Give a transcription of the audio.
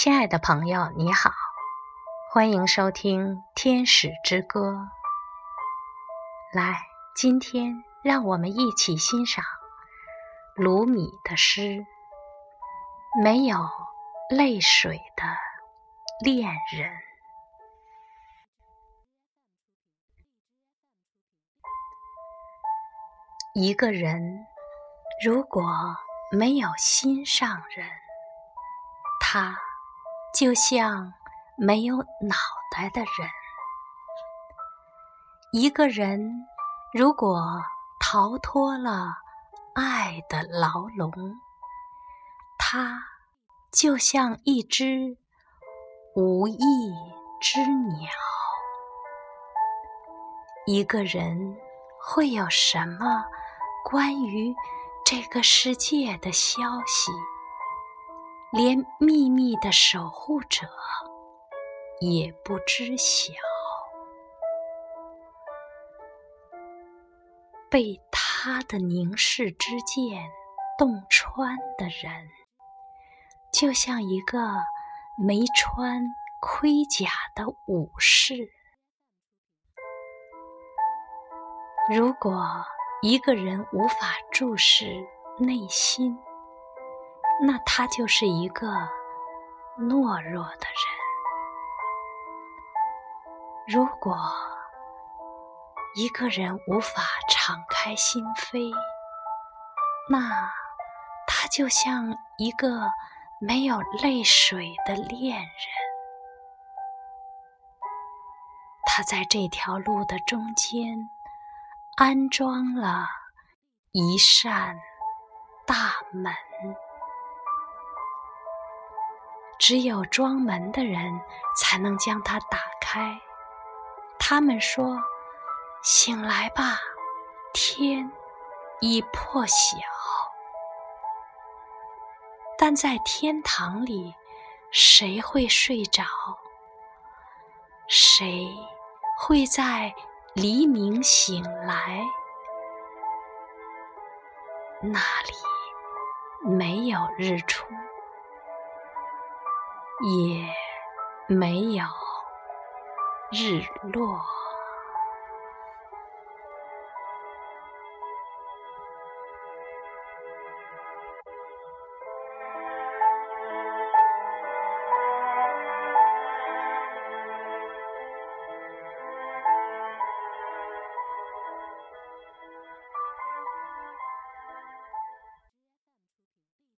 亲爱的朋友，你好，欢迎收听《天使之歌》。来，今天让我们一起欣赏鲁米的诗《没有泪水的恋人》。一个人如果没有心上人，他。就像没有脑袋的人，一个人如果逃脱了爱的牢笼，他就像一只无翼之鸟。一个人会有什么关于这个世界的消息？连秘密的守护者也不知晓，被他的凝视之剑洞穿的人，就像一个没穿盔甲的武士。如果一个人无法注视内心，那他就是一个懦弱的人。如果一个人无法敞开心扉，那他就像一个没有泪水的恋人。他在这条路的中间安装了一扇大门。只有装门的人才能将它打开。他们说：“醒来吧，天已破晓。”但在天堂里，谁会睡着？谁会在黎明醒来？那里没有日出。也没有日落。